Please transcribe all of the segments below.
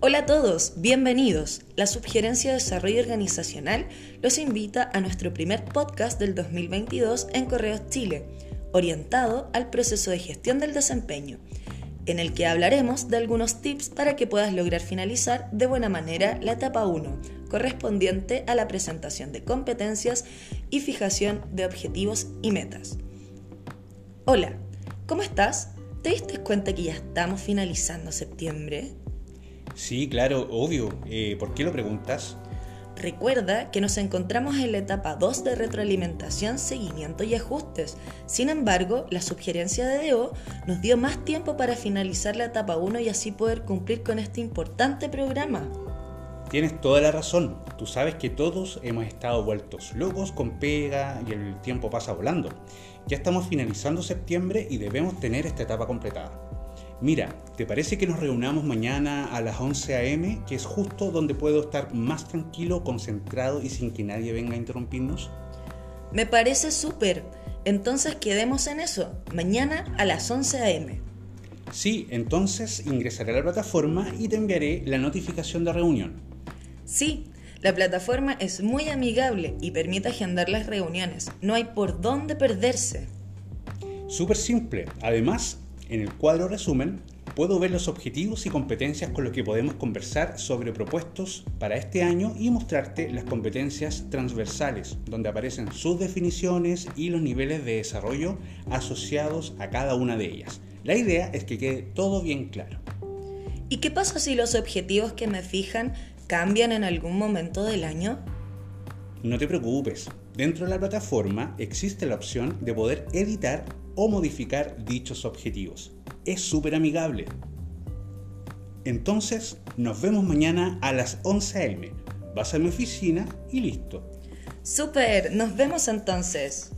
Hola a todos, bienvenidos. La Subgerencia de Desarrollo Organizacional los invita a nuestro primer podcast del 2022 en Correos Chile, orientado al proceso de gestión del desempeño, en el que hablaremos de algunos tips para que puedas lograr finalizar de buena manera la etapa 1, correspondiente a la presentación de competencias y fijación de objetivos y metas. Hola, ¿cómo estás? ¿Te diste cuenta que ya estamos finalizando septiembre? Sí, claro, obvio. Eh, ¿Por qué lo preguntas? Recuerda que nos encontramos en la etapa 2 de retroalimentación, seguimiento y ajustes. Sin embargo, la sugerencia de DEO nos dio más tiempo para finalizar la etapa 1 y así poder cumplir con este importante programa. Tienes toda la razón. Tú sabes que todos hemos estado vueltos locos con pega y el tiempo pasa volando. Ya estamos finalizando septiembre y debemos tener esta etapa completada. Mira, ¿te parece que nos reunamos mañana a las 11 a.m., que es justo donde puedo estar más tranquilo, concentrado y sin que nadie venga a interrumpirnos? Me parece súper. Entonces quedemos en eso, mañana a las 11 a.m. Sí, entonces ingresaré a la plataforma y te enviaré la notificación de reunión. Sí, la plataforma es muy amigable y permite agendar las reuniones. No hay por dónde perderse. Súper simple. Además, en el cuadro resumen puedo ver los objetivos y competencias con los que podemos conversar sobre propuestos para este año y mostrarte las competencias transversales, donde aparecen sus definiciones y los niveles de desarrollo asociados a cada una de ellas. La idea es que quede todo bien claro. ¿Y qué pasa si los objetivos que me fijan cambian en algún momento del año? No te preocupes, dentro de la plataforma existe la opción de poder editar o modificar dichos objetivos. Es súper amigable. Entonces, nos vemos mañana a las 11 a.m. Vas a mi oficina y listo. Súper, nos vemos entonces.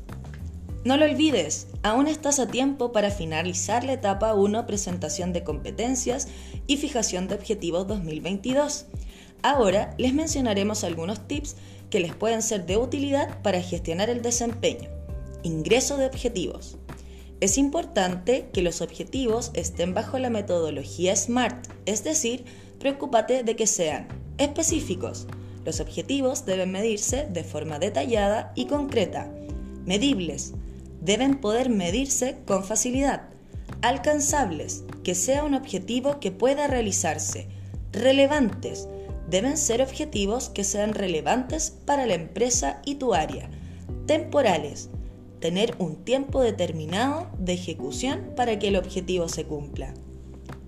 No lo olvides, aún estás a tiempo para finalizar la etapa 1 presentación de competencias y fijación de objetivos 2022. Ahora les mencionaremos algunos tips que les pueden ser de utilidad para gestionar el desempeño. Ingreso de objetivos. Es importante que los objetivos estén bajo la metodología SMART, es decir, preocúpate de que sean específicos. Los objetivos deben medirse de forma detallada y concreta. Medibles. Deben poder medirse con facilidad. Alcanzables. Que sea un objetivo que pueda realizarse. Relevantes. Deben ser objetivos que sean relevantes para la empresa y tu área. Temporales tener un tiempo determinado de ejecución para que el objetivo se cumpla.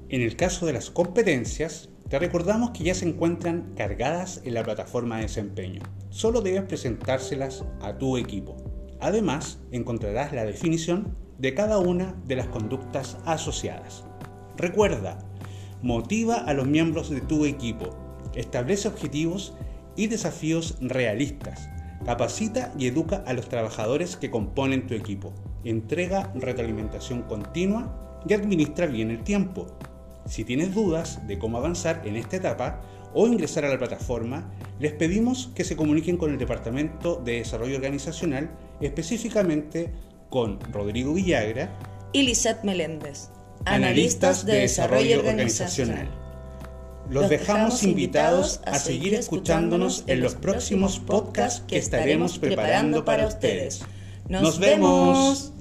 En el caso de las competencias, te recordamos que ya se encuentran cargadas en la plataforma de desempeño. Solo debes presentárselas a tu equipo. Además, encontrarás la definición de cada una de las conductas asociadas. Recuerda, motiva a los miembros de tu equipo, establece objetivos y desafíos realistas Capacita y educa a los trabajadores que componen tu equipo. Entrega retroalimentación continua y administra bien el tiempo. Si tienes dudas de cómo avanzar en esta etapa o ingresar a la plataforma, les pedimos que se comuniquen con el Departamento de Desarrollo Organizacional, específicamente con Rodrigo Villagra y Lisette Meléndez, analistas de desarrollo organizacional. Los dejamos invitados a seguir escuchándonos en los próximos podcasts que estaremos preparando para ustedes. ¡Nos vemos!